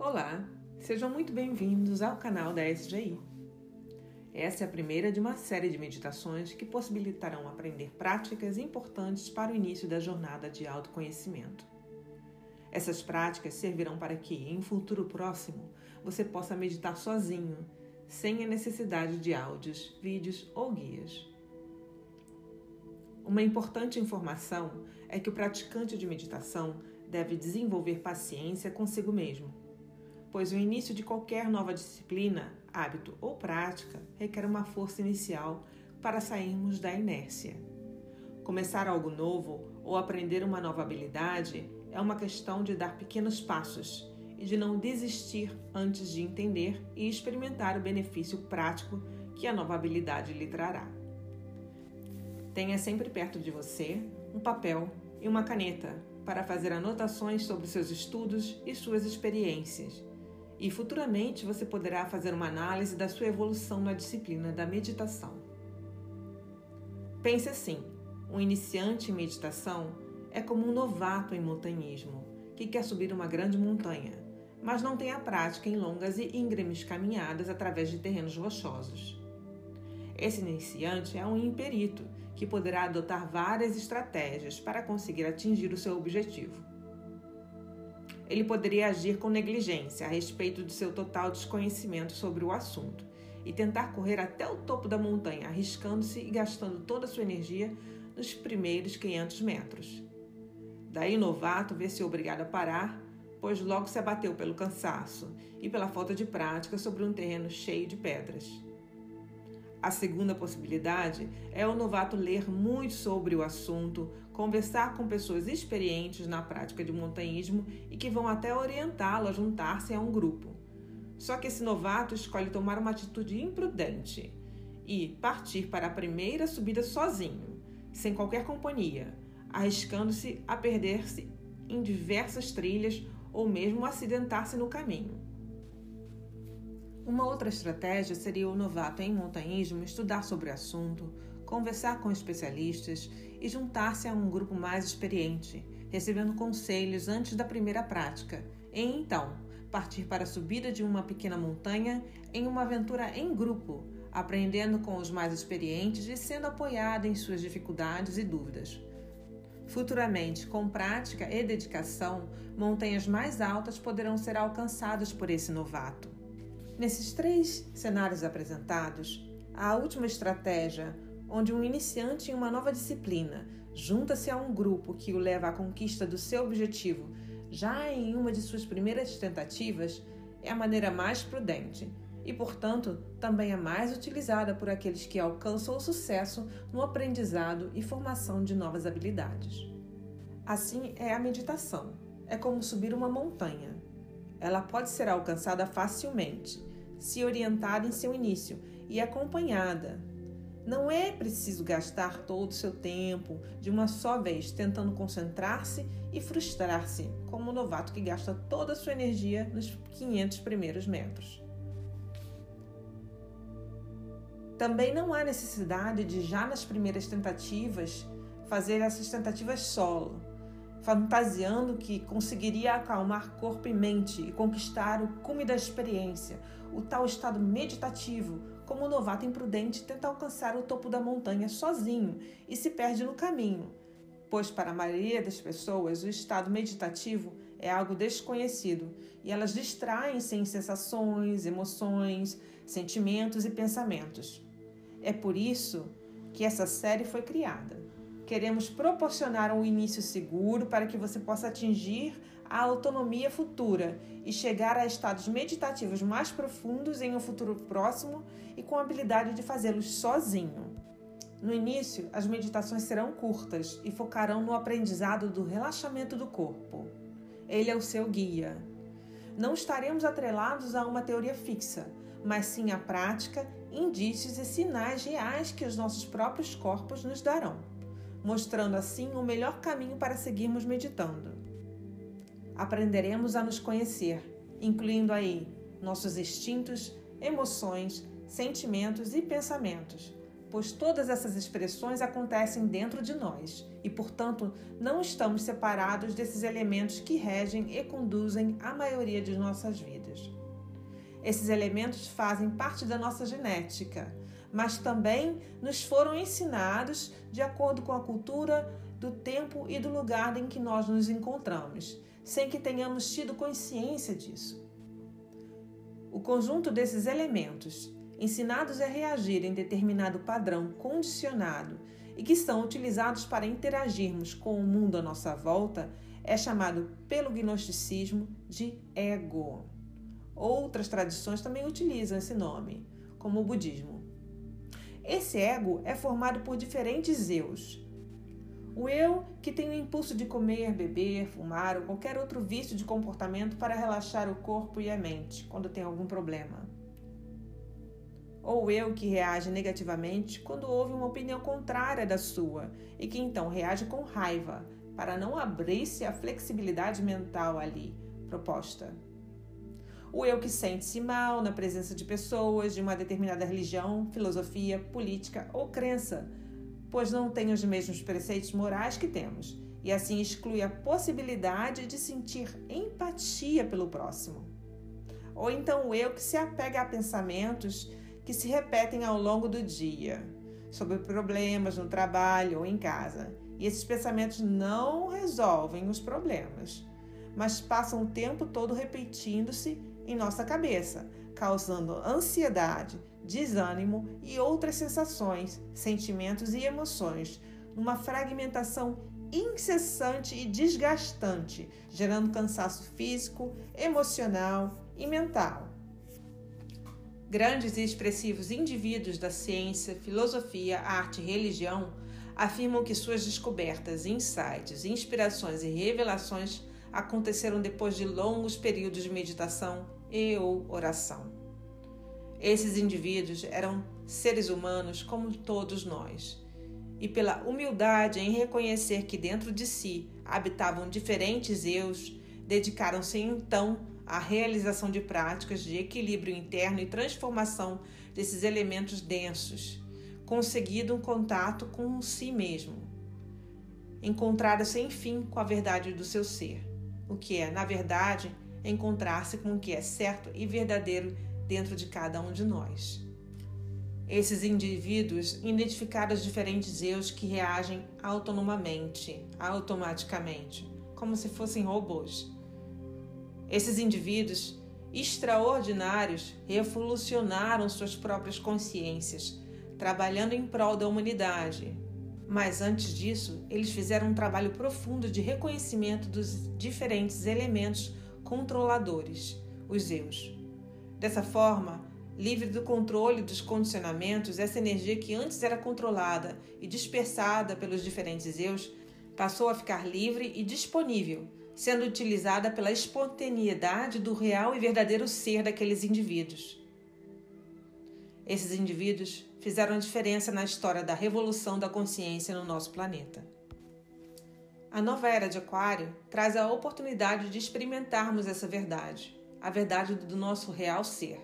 Olá, sejam muito bem-vindos ao canal da SGI. Essa é a primeira de uma série de meditações que possibilitarão aprender práticas importantes para o início da jornada de autoconhecimento. Essas práticas servirão para que, em um futuro próximo, você possa meditar sozinho, sem a necessidade de áudios, vídeos ou guias. Uma importante informação é que o praticante de meditação deve desenvolver paciência consigo mesmo pois o início de qualquer nova disciplina, hábito ou prática requer uma força inicial para sairmos da inércia. Começar algo novo ou aprender uma nova habilidade é uma questão de dar pequenos passos e de não desistir antes de entender e experimentar o benefício prático que a nova habilidade lhe trará. Tenha sempre perto de você um papel e uma caneta para fazer anotações sobre seus estudos e suas experiências e futuramente você poderá fazer uma análise da sua evolução na disciplina da meditação. Pense assim: um iniciante em meditação é como um novato em montanhismo que quer subir uma grande montanha, mas não tem a prática em longas e íngremes caminhadas através de terrenos rochosos. Esse iniciante é um imperito que poderá adotar várias estratégias para conseguir atingir o seu objetivo ele poderia agir com negligência a respeito de seu total desconhecimento sobre o assunto e tentar correr até o topo da montanha, arriscando-se e gastando toda a sua energia nos primeiros 500 metros. Daí o novato vê-se obrigado a parar, pois logo se abateu pelo cansaço e pela falta de prática sobre um terreno cheio de pedras. A segunda possibilidade é o novato ler muito sobre o assunto, conversar com pessoas experientes na prática de montanhismo e que vão até orientá-lo a juntar-se a um grupo. Só que esse novato escolhe tomar uma atitude imprudente e partir para a primeira subida sozinho, sem qualquer companhia, arriscando-se a perder-se em diversas trilhas ou mesmo acidentar-se no caminho. Uma outra estratégia seria o novato em montanhismo estudar sobre o assunto, conversar com especialistas e juntar-se a um grupo mais experiente, recebendo conselhos antes da primeira prática, e então partir para a subida de uma pequena montanha em uma aventura em grupo, aprendendo com os mais experientes e sendo apoiado em suas dificuldades e dúvidas. Futuramente, com prática e dedicação, montanhas mais altas poderão ser alcançadas por esse novato. Nesses três cenários apresentados, a última estratégia, onde um iniciante em uma nova disciplina junta-se a um grupo que o leva à conquista do seu objetivo já em uma de suas primeiras tentativas, é a maneira mais prudente e, portanto, também a mais utilizada por aqueles que alcançam o sucesso no aprendizado e formação de novas habilidades. Assim é a meditação. É como subir uma montanha. Ela pode ser alcançada facilmente, se orientada em seu início e acompanhada. Não é preciso gastar todo o seu tempo de uma só vez tentando concentrar-se e frustrar-se, como o novato que gasta toda a sua energia nos 500 primeiros metros. Também não há necessidade de, já nas primeiras tentativas, fazer essas tentativas solo, fantasiando que conseguiria acalmar corpo e mente e conquistar o cume da experiência, o tal estado meditativo, como o novato imprudente tenta alcançar o topo da montanha sozinho e se perde no caminho. Pois, para a maioria das pessoas, o estado meditativo é algo desconhecido e elas distraem-se em sensações, emoções, sentimentos e pensamentos. É por isso que essa série foi criada Queremos proporcionar um início seguro para que você possa atingir a autonomia futura e chegar a estados meditativos mais profundos em um futuro próximo e com a habilidade de fazê-los sozinho. No início, as meditações serão curtas e focarão no aprendizado do relaxamento do corpo. Ele é o seu guia. Não estaremos atrelados a uma teoria fixa, mas sim à prática, indícios e sinais reais que os nossos próprios corpos nos darão mostrando assim o melhor caminho para seguirmos meditando. Aprenderemos a nos conhecer, incluindo aí nossos instintos, emoções, sentimentos e pensamentos, pois todas essas expressões acontecem dentro de nós e, portanto, não estamos separados desses elementos que regem e conduzem a maioria de nossas vidas. Esses elementos fazem parte da nossa genética, mas também nos foram ensinados de acordo com a cultura do tempo e do lugar em que nós nos encontramos, sem que tenhamos tido consciência disso. O conjunto desses elementos, ensinados a reagir em determinado padrão condicionado e que são utilizados para interagirmos com o mundo à nossa volta, é chamado pelo gnosticismo de ego. Outras tradições também utilizam esse nome, como o budismo. Esse ego é formado por diferentes eus. O eu que tem o impulso de comer, beber, fumar ou qualquer outro vício de comportamento para relaxar o corpo e a mente quando tem algum problema ou eu que reage negativamente quando houve uma opinião contrária da sua e que então reage com raiva para não abrir-se à flexibilidade mental ali proposta. O eu que sente-se mal na presença de pessoas de uma determinada religião, filosofia, política ou crença, pois não tem os mesmos preceitos morais que temos, e assim exclui a possibilidade de sentir empatia pelo próximo. Ou então o eu que se apega a pensamentos que se repetem ao longo do dia, sobre problemas no trabalho ou em casa. E esses pensamentos não resolvem os problemas, mas passam o tempo todo repetindo-se em nossa cabeça, causando ansiedade, desânimo e outras sensações, sentimentos e emoções, numa fragmentação incessante e desgastante, gerando cansaço físico, emocional e mental. Grandes e expressivos indivíduos da ciência, filosofia, arte e religião afirmam que suas descobertas, insights, inspirações e revelações aconteceram depois de longos períodos de meditação e ou oração. Esses indivíduos eram seres humanos como todos nós, e pela humildade em reconhecer que dentro de si habitavam diferentes eus, dedicaram-se então a realização de práticas de equilíbrio interno e transformação desses elementos densos, conseguido um contato com si mesmo. Encontraram-se, enfim, com a verdade do seu ser, o que é, na verdade, encontrar-se com o que é certo e verdadeiro dentro de cada um de nós. Esses indivíduos identificaram os diferentes eus que reagem autonomamente, automaticamente, como se fossem robôs esses indivíduos extraordinários revolucionaram suas próprias consciências, trabalhando em prol da humanidade. Mas antes disso, eles fizeram um trabalho profundo de reconhecimento dos diferentes elementos controladores, os eus. Dessa forma, livre do controle dos condicionamentos, essa energia que antes era controlada e dispersada pelos diferentes eus passou a ficar livre e disponível sendo utilizada pela espontaneidade do real e verdadeiro ser daqueles indivíduos. Esses indivíduos fizeram a diferença na história da revolução da consciência no nosso planeta. A nova era de Aquário traz a oportunidade de experimentarmos essa verdade, a verdade do nosso real ser,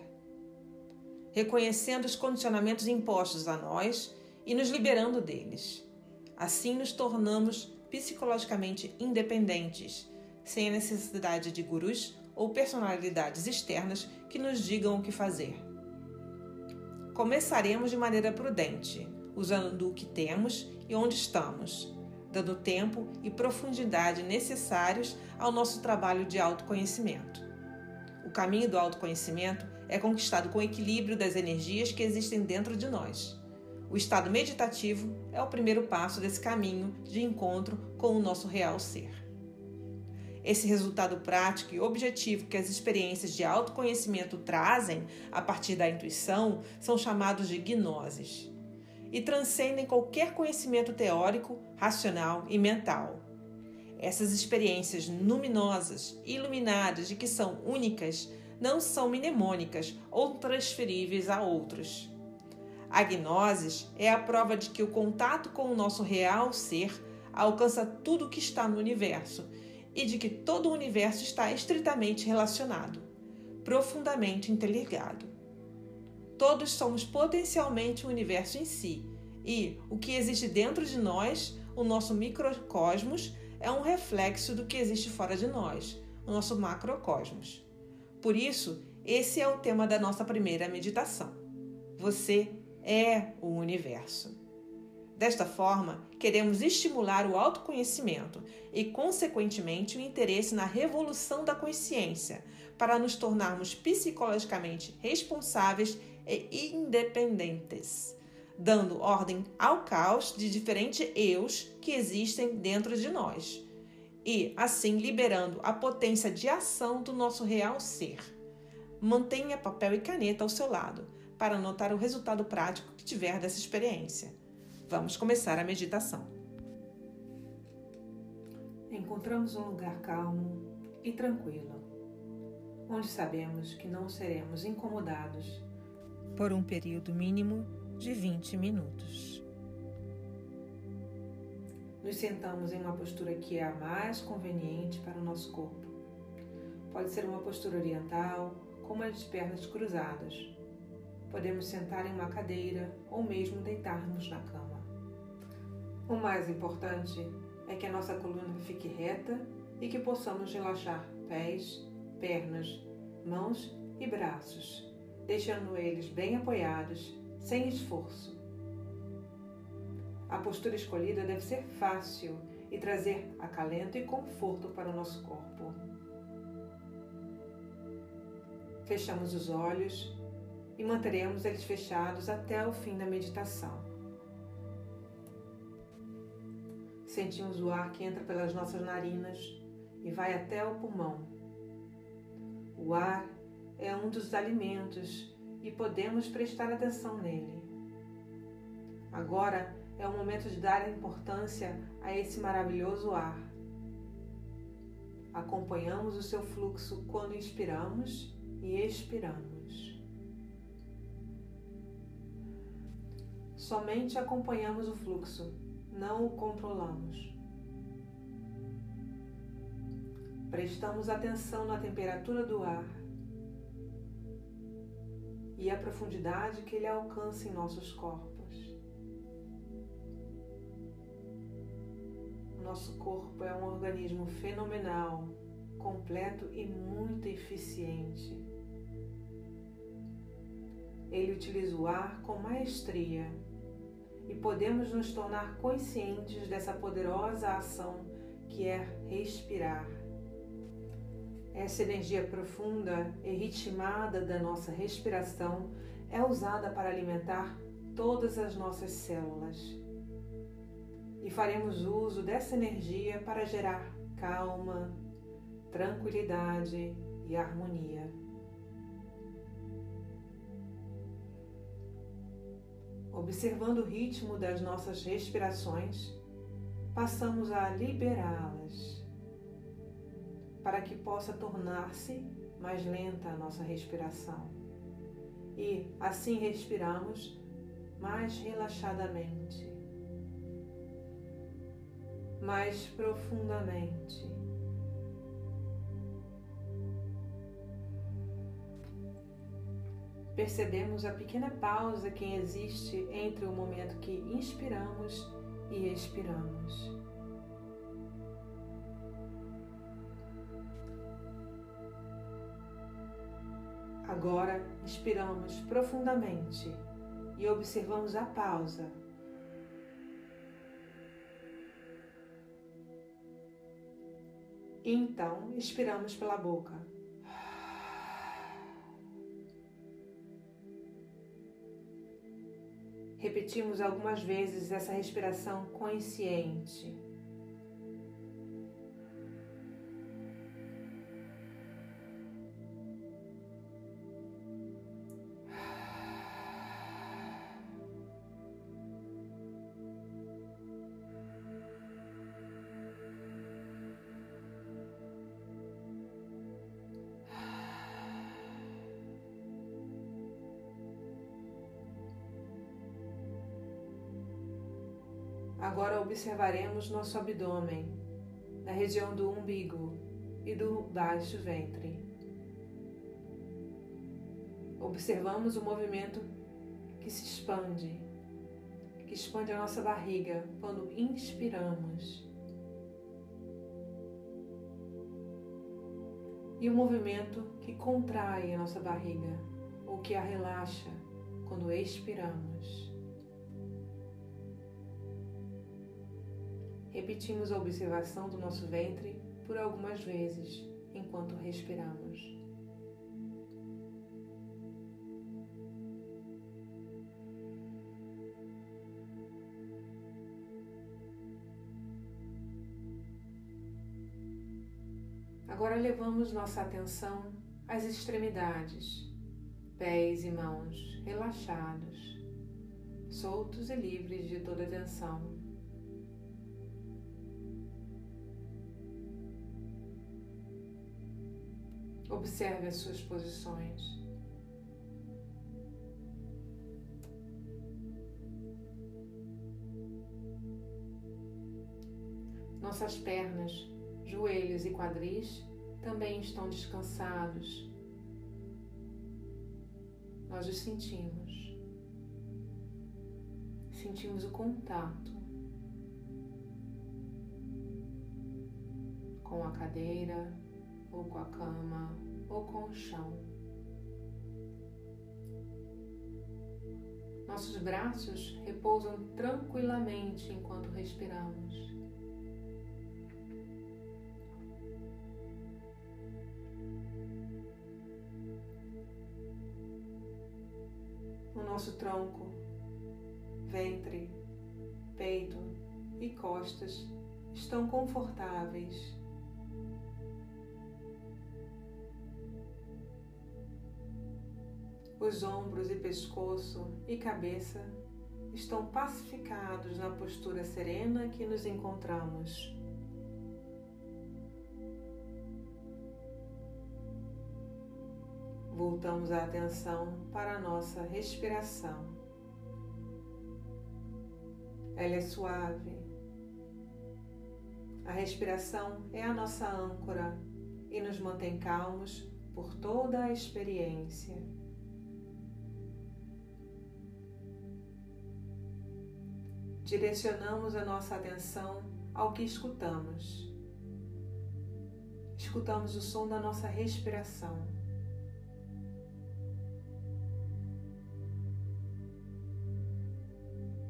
reconhecendo os condicionamentos impostos a nós e nos liberando deles. Assim nos tornamos psicologicamente independentes sem a necessidade de gurus ou personalidades externas que nos digam o que fazer. Começaremos de maneira prudente, usando o que temos e onde estamos, dando tempo e profundidade necessários ao nosso trabalho de autoconhecimento. Caminho do autoconhecimento é conquistado com o equilíbrio das energias que existem dentro de nós. O estado meditativo é o primeiro passo desse caminho de encontro com o nosso real ser. Esse resultado prático e objetivo que as experiências de autoconhecimento trazem a partir da intuição são chamados de gnoses e transcendem qualquer conhecimento teórico, racional e mental. Essas experiências luminosas, iluminadas e que são únicas, não são mnemônicas ou transferíveis a outros. A gnose é a prova de que o contato com o nosso real ser alcança tudo o que está no universo e de que todo o universo está estritamente relacionado, profundamente interligado. Todos somos potencialmente o universo em si, E o que existe dentro de nós, o nosso microcosmos, é um reflexo do que existe fora de nós, o nosso macrocosmos. Por isso, esse é o tema da nossa primeira meditação. Você é o universo. Desta forma, queremos estimular o autoconhecimento e, consequentemente, o interesse na revolução da consciência, para nos tornarmos psicologicamente responsáveis e independentes, dando ordem ao caos de diferentes eus que existem dentro de nós e, assim, liberando a potência de ação do nosso real ser. Mantenha papel e caneta ao seu lado para anotar o resultado prático que tiver dessa experiência. Vamos começar a meditação. Encontramos um lugar calmo e tranquilo, onde sabemos que não seremos incomodados por um período mínimo de 20 minutos. Nos sentamos em uma postura que é a mais conveniente para o nosso corpo. Pode ser uma postura oriental, como a de pernas cruzadas. Podemos sentar em uma cadeira ou mesmo deitarmos na cama. O mais importante é que a nossa coluna fique reta e que possamos relaxar pés, pernas, mãos e braços, deixando eles bem apoiados, sem esforço. A postura escolhida deve ser fácil e trazer acalento e conforto para o nosso corpo. Fechamos os olhos e manteremos eles fechados até o fim da meditação. Sentimos o ar que entra pelas nossas narinas e vai até o pulmão. O ar é um dos alimentos e podemos prestar atenção nele. Agora é o momento de dar importância a esse maravilhoso ar. Acompanhamos o seu fluxo quando inspiramos e expiramos. Somente acompanhamos o fluxo não o controlamos. Prestamos atenção na temperatura do ar e a profundidade que ele alcança em nossos corpos. Nosso corpo é um organismo fenomenal, completo e muito eficiente. Ele utiliza o ar com maestria e podemos nos tornar conscientes dessa poderosa ação que é respirar. Essa energia profunda e ritmada da nossa respiração é usada para alimentar todas as nossas células. E faremos uso dessa energia para gerar calma, tranquilidade e harmonia. observando o ritmo das nossas respirações, passamos a liberá-las para que possa tornar-se mais lenta a nossa respiração. E assim respiramos mais relaxadamente, mais profundamente. percebemos a pequena pausa que existe entre o momento que inspiramos e expiramos. Agora inspiramos profundamente e observamos a pausa. Então expiramos pela boca. Repetimos algumas vezes essa respiração consciente. Observaremos nosso abdômen, na região do umbigo e do baixo ventre. Observamos o movimento que se expande, que expande a nossa barriga quando inspiramos. E o movimento que contrai a nossa barriga ou que a relaxa quando expiramos. Repetimos a observação do nosso ventre por algumas vezes enquanto respiramos. Agora levamos nossa atenção às extremidades, pés e mãos relaxados, soltos e livres de toda tensão. Observe as suas posições. Nossas pernas, joelhos e quadris também estão descansados. Nós os sentimos. Sentimos o contato com a cadeira, ou com a cama, ou com o chão. Nossos braços repousam tranquilamente enquanto respiramos. O nosso tronco, ventre, peito e costas estão confortáveis Os ombros e pescoço e cabeça estão pacificados na postura serena que nos encontramos. Voltamos a atenção para a nossa respiração. Ela é suave. A respiração é a nossa âncora e nos mantém calmos por toda a experiência. Direcionamos a nossa atenção ao que escutamos. Escutamos o som da nossa respiração.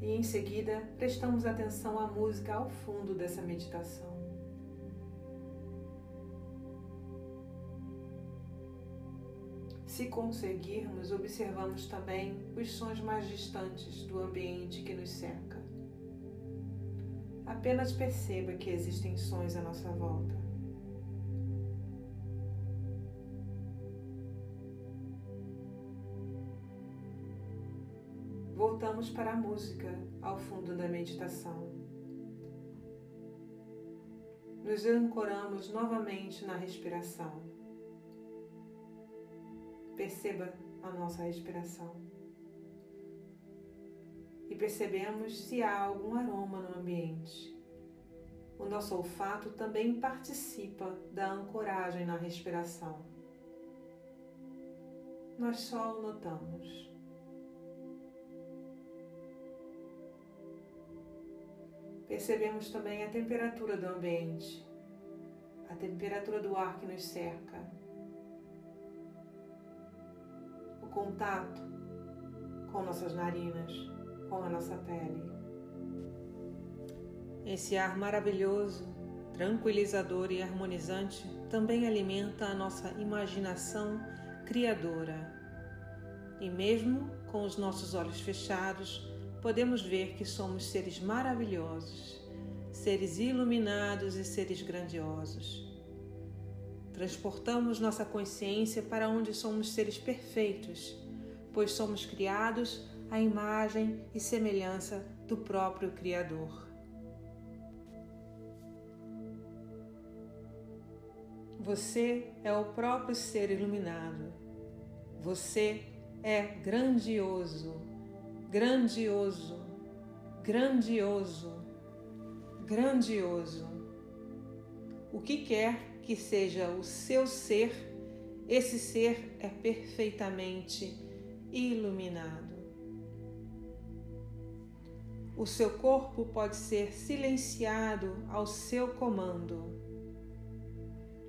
E em seguida, prestamos atenção à música ao fundo dessa meditação. Se conseguirmos, observamos também os sons mais distantes do ambiente que nos cerca. Apenas perceba que existem sons à nossa volta. Voltamos para a música ao fundo da meditação. Nos ancoramos novamente na respiração. Perceba a nossa respiração e percebemos se há algum aroma no ambiente. O nosso olfato também participa da ancoragem na respiração. Nós só o notamos. Percebemos também a temperatura do ambiente, a temperatura do ar que nos cerca, o contato com nossas narinas com a nossa pele. Esse ar maravilhoso, tranquilizador e harmonizante também alimenta a nossa imaginação criadora. E mesmo com os nossos olhos fechados, podemos ver que somos seres maravilhosos, seres iluminados e seres grandiosos. Transportamos nossa consciência para onde somos seres perfeitos, pois somos criados a imagem e semelhança do próprio Criador. Você é o próprio ser iluminado. Você é grandioso, grandioso, grandioso, grandioso. O que quer que seja o seu ser, esse ser é perfeitamente iluminado. O seu corpo pode ser silenciado ao seu comando.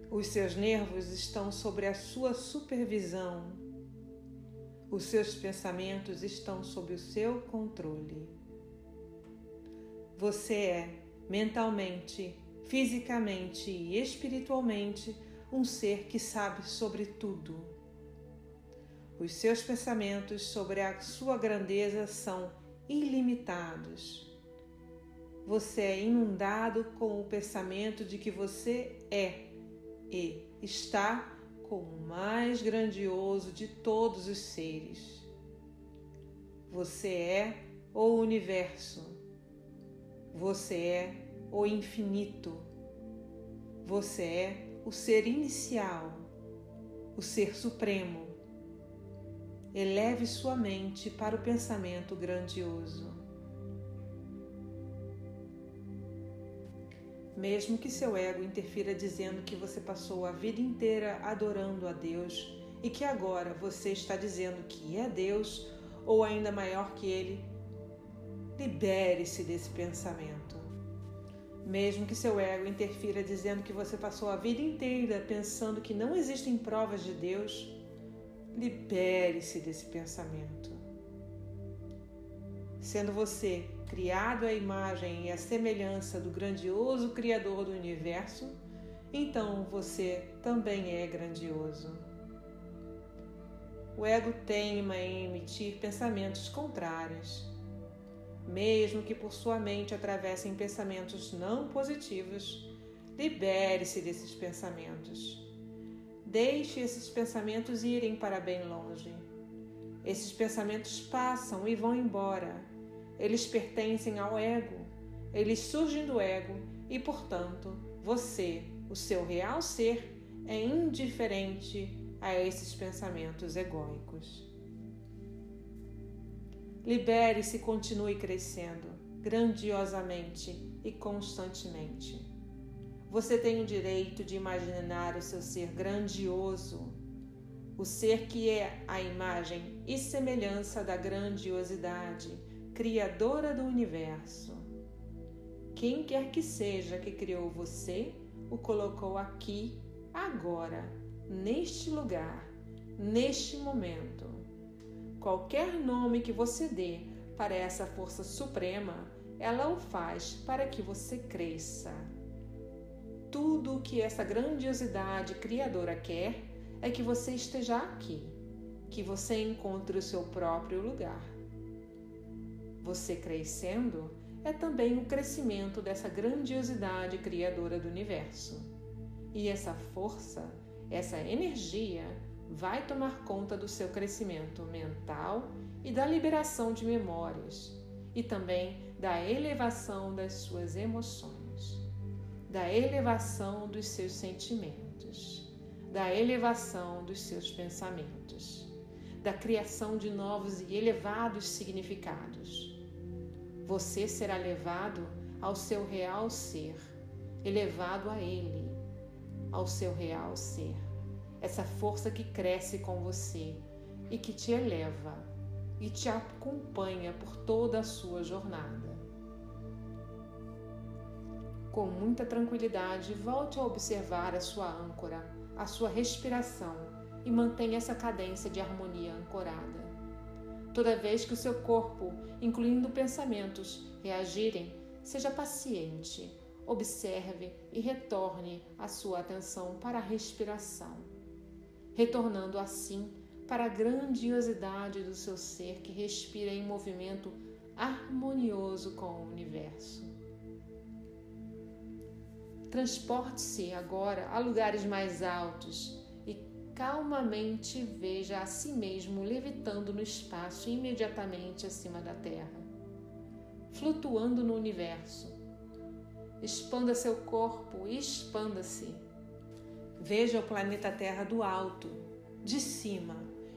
Os seus nervos estão sob a sua supervisão. Os seus pensamentos estão sob o seu controle. Você é mentalmente, fisicamente e espiritualmente um ser que sabe sobre tudo. Os seus pensamentos sobre a sua grandeza são ilimitados. Você é inundado com o pensamento de que você é e está com o mais grandioso de todos os seres. Você é o universo. Você é o infinito. Você é o ser inicial, o ser supremo. Eleve sua mente para o pensamento grandioso. Mesmo que seu ego interfira dizendo que você passou a vida inteira adorando a Deus e que agora você está dizendo que é Deus ou ainda maior que Ele, libere-se desse pensamento. Mesmo que seu ego interfira dizendo que você passou a vida inteira pensando que não existem provas de Deus, libere-se desse pensamento. Sendo você criado à imagem e à semelhança do grandioso Criador do universo, então você também é grandioso. O ego teima em emitir pensamentos contrários. Mesmo que por sua mente atravessem pensamentos não positivos, libere-se desses pensamentos. Deixe esses pensamentos irem para bem longe. Esses pensamentos passam e vão embora eles pertencem ao ego, eles surgem do ego e, portanto, você, o seu real ser, é indiferente a esses pensamentos egóicos. Libere-se e continue crescendo grandiosamente e constantemente. Você tem o direito de imaginar o seu ser grandioso, o ser que é a imagem e semelhança da grandiosidade Criadora do universo. Quem quer que seja que criou você, o colocou aqui, agora, neste lugar, neste momento. Qualquer nome que você dê para essa força suprema, ela o faz para que você cresça. Tudo o que essa grandiosidade criadora quer é que você esteja aqui, que você encontre o seu próprio lugar. Você crescendo é também o crescimento dessa grandiosidade criadora do universo. E essa força, essa energia, vai tomar conta do seu crescimento mental e da liberação de memórias, e também da elevação das suas emoções, da elevação dos seus sentimentos, da elevação dos seus pensamentos, da criação de novos e elevados significados você será levado ao seu real ser, elevado a Ele, ao seu real ser. Essa força que cresce com você e que te eleva e te acompanha por toda a sua jornada. Com muita tranquilidade, volte a observar a sua âncora, a sua respiração e mantenha essa cadência de harmonia ancorada. Toda vez que o seu corpo, incluindo pensamentos, reagirem, seja paciente, observe e retorne a sua atenção para a respiração, retornando assim para a grandiosidade do seu ser que respira em movimento harmonioso com o universo. Transporte-se agora a lugares mais altos calmamente veja a si mesmo levitando no espaço imediatamente acima da Terra, flutuando no universo. Expanda seu corpo, expanda-se. Veja o planeta Terra do alto, de cima,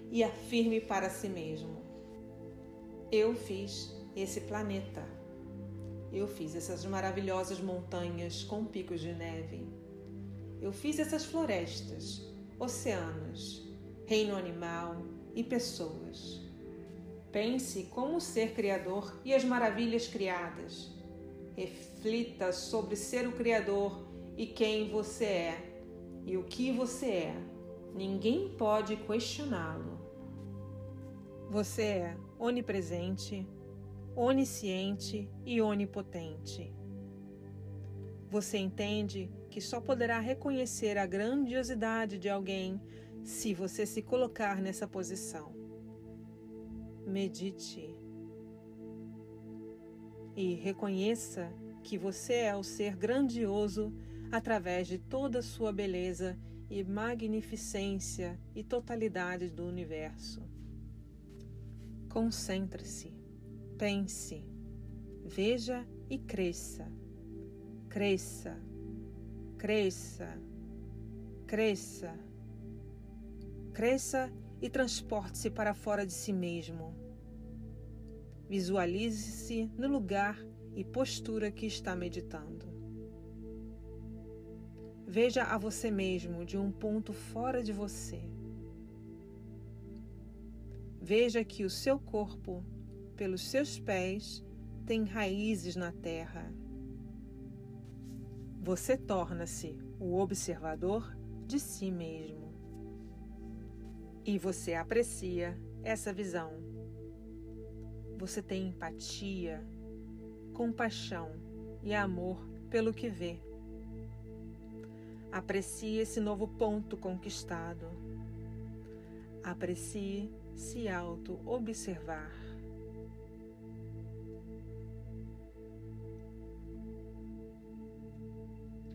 e afirme para si mesmo: Eu fiz esse planeta. Eu fiz essas maravilhosas montanhas com picos de neve. Eu fiz essas florestas oceanos, reino animal e pessoas. Pense como ser criador e as maravilhas criadas. Reflita sobre ser o criador e quem você é e o que você é. Ninguém pode questioná-lo. Você é onipresente, onisciente e onipotente. Você entende que só poderá reconhecer a grandiosidade de alguém se você se colocar nessa posição. Medite e reconheça que você é o ser grandioso através de toda a sua beleza e magnificência e totalidade do universo. Concentre-se, pense, veja e cresça. Cresça, cresça, cresça. Cresça e transporte-se para fora de si mesmo. Visualize-se no lugar e postura que está meditando. Veja a você mesmo de um ponto fora de você. Veja que o seu corpo, pelos seus pés, tem raízes na terra. Você torna-se o observador de si mesmo. E você aprecia essa visão. Você tem empatia, compaixão e amor pelo que vê. Aprecie esse novo ponto conquistado. Aprecie se auto-observar.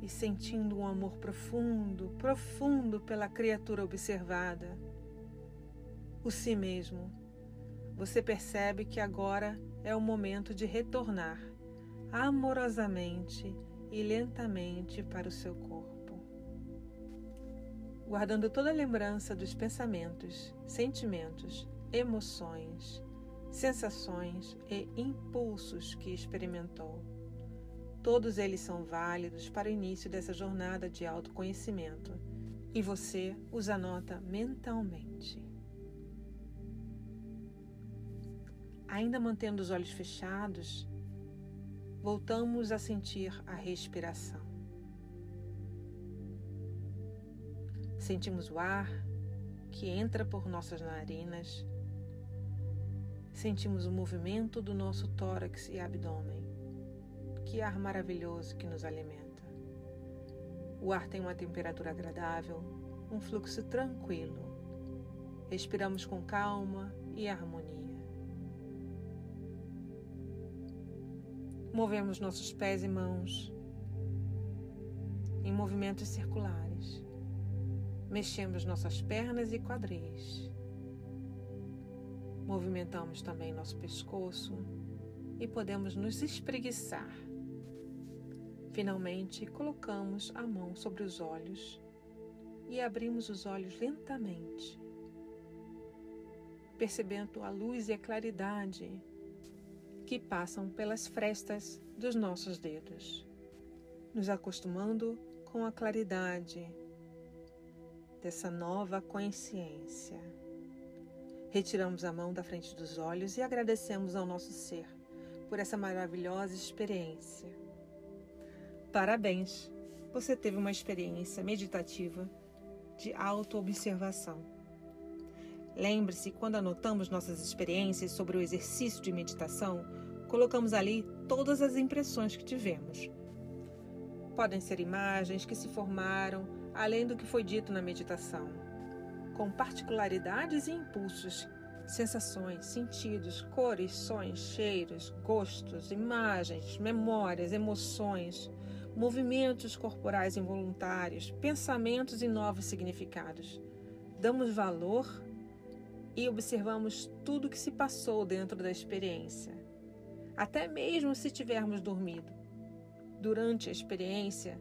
E sentindo um amor profundo, profundo pela criatura observada, o si mesmo, você percebe que agora é o momento de retornar amorosamente e lentamente para o seu corpo. Guardando toda a lembrança dos pensamentos, sentimentos, emoções, sensações e impulsos que experimentou. Todos eles são válidos para o início dessa jornada de autoconhecimento e você os anota mentalmente. Ainda mantendo os olhos fechados, voltamos a sentir a respiração. Sentimos o ar que entra por nossas narinas. Sentimos o movimento do nosso tórax e abdômen. Que ar maravilhoso que nos alimenta. O ar tem uma temperatura agradável, um fluxo tranquilo. Respiramos com calma e harmonia. Movemos nossos pés e mãos em movimentos circulares. Mexemos nossas pernas e quadris. Movimentamos também nosso pescoço e podemos nos espreguiçar. Finalmente, colocamos a mão sobre os olhos e abrimos os olhos lentamente, percebendo a luz e a claridade que passam pelas frestas dos nossos dedos, nos acostumando com a claridade dessa nova consciência. Retiramos a mão da frente dos olhos e agradecemos ao nosso ser por essa maravilhosa experiência. Parabéns! Você teve uma experiência meditativa de autoobservação. Lembre-se, quando anotamos nossas experiências sobre o exercício de meditação, colocamos ali todas as impressões que tivemos. Podem ser imagens que se formaram além do que foi dito na meditação, com particularidades e impulsos, sensações, sentidos, cores, sons, cheiros, gostos, imagens, memórias, emoções, movimentos corporais involuntários, pensamentos e novos significados. Damos valor e observamos tudo o que se passou dentro da experiência, até mesmo se tivermos dormido. Durante a experiência,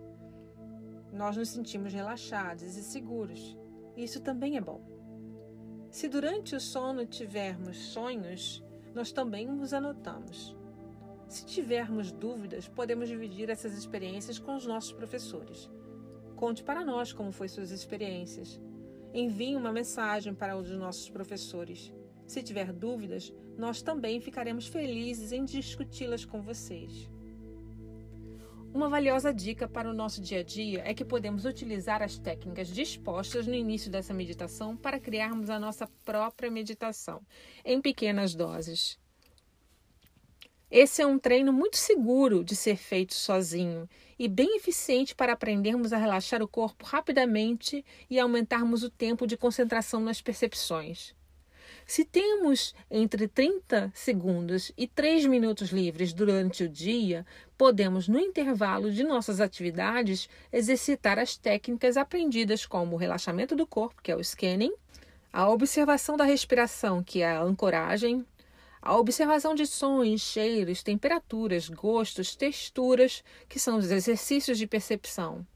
nós nos sentimos relaxados e seguros. Isso também é bom. Se durante o sono tivermos sonhos, nós também os anotamos. Se tivermos dúvidas, podemos dividir essas experiências com os nossos professores. Conte para nós como foi suas experiências. Envie uma mensagem para um dos nossos professores. Se tiver dúvidas, nós também ficaremos felizes em discuti-las com vocês. Uma valiosa dica para o nosso dia a dia é que podemos utilizar as técnicas dispostas no início dessa meditação para criarmos a nossa própria meditação, em pequenas doses. Esse é um treino muito seguro de ser feito sozinho e bem eficiente para aprendermos a relaxar o corpo rapidamente e aumentarmos o tempo de concentração nas percepções. Se temos entre 30 segundos e 3 minutos livres durante o dia, podemos, no intervalo de nossas atividades, exercitar as técnicas aprendidas como o relaxamento do corpo, que é o scanning, a observação da respiração, que é a ancoragem, a observação de sons, cheiros, temperaturas, gostos, texturas, que são os exercícios de percepção.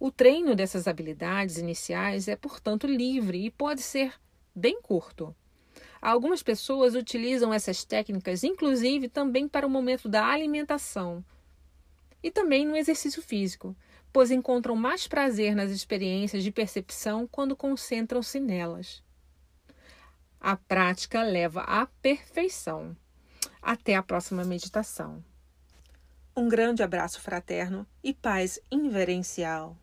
O treino dessas habilidades iniciais é, portanto, livre e pode ser bem curto. Algumas pessoas utilizam essas técnicas, inclusive, também para o momento da alimentação e também no exercício físico, pois encontram mais prazer nas experiências de percepção quando concentram-se nelas. A prática leva à perfeição. Até a próxima meditação. Um grande abraço fraterno e paz inverencial.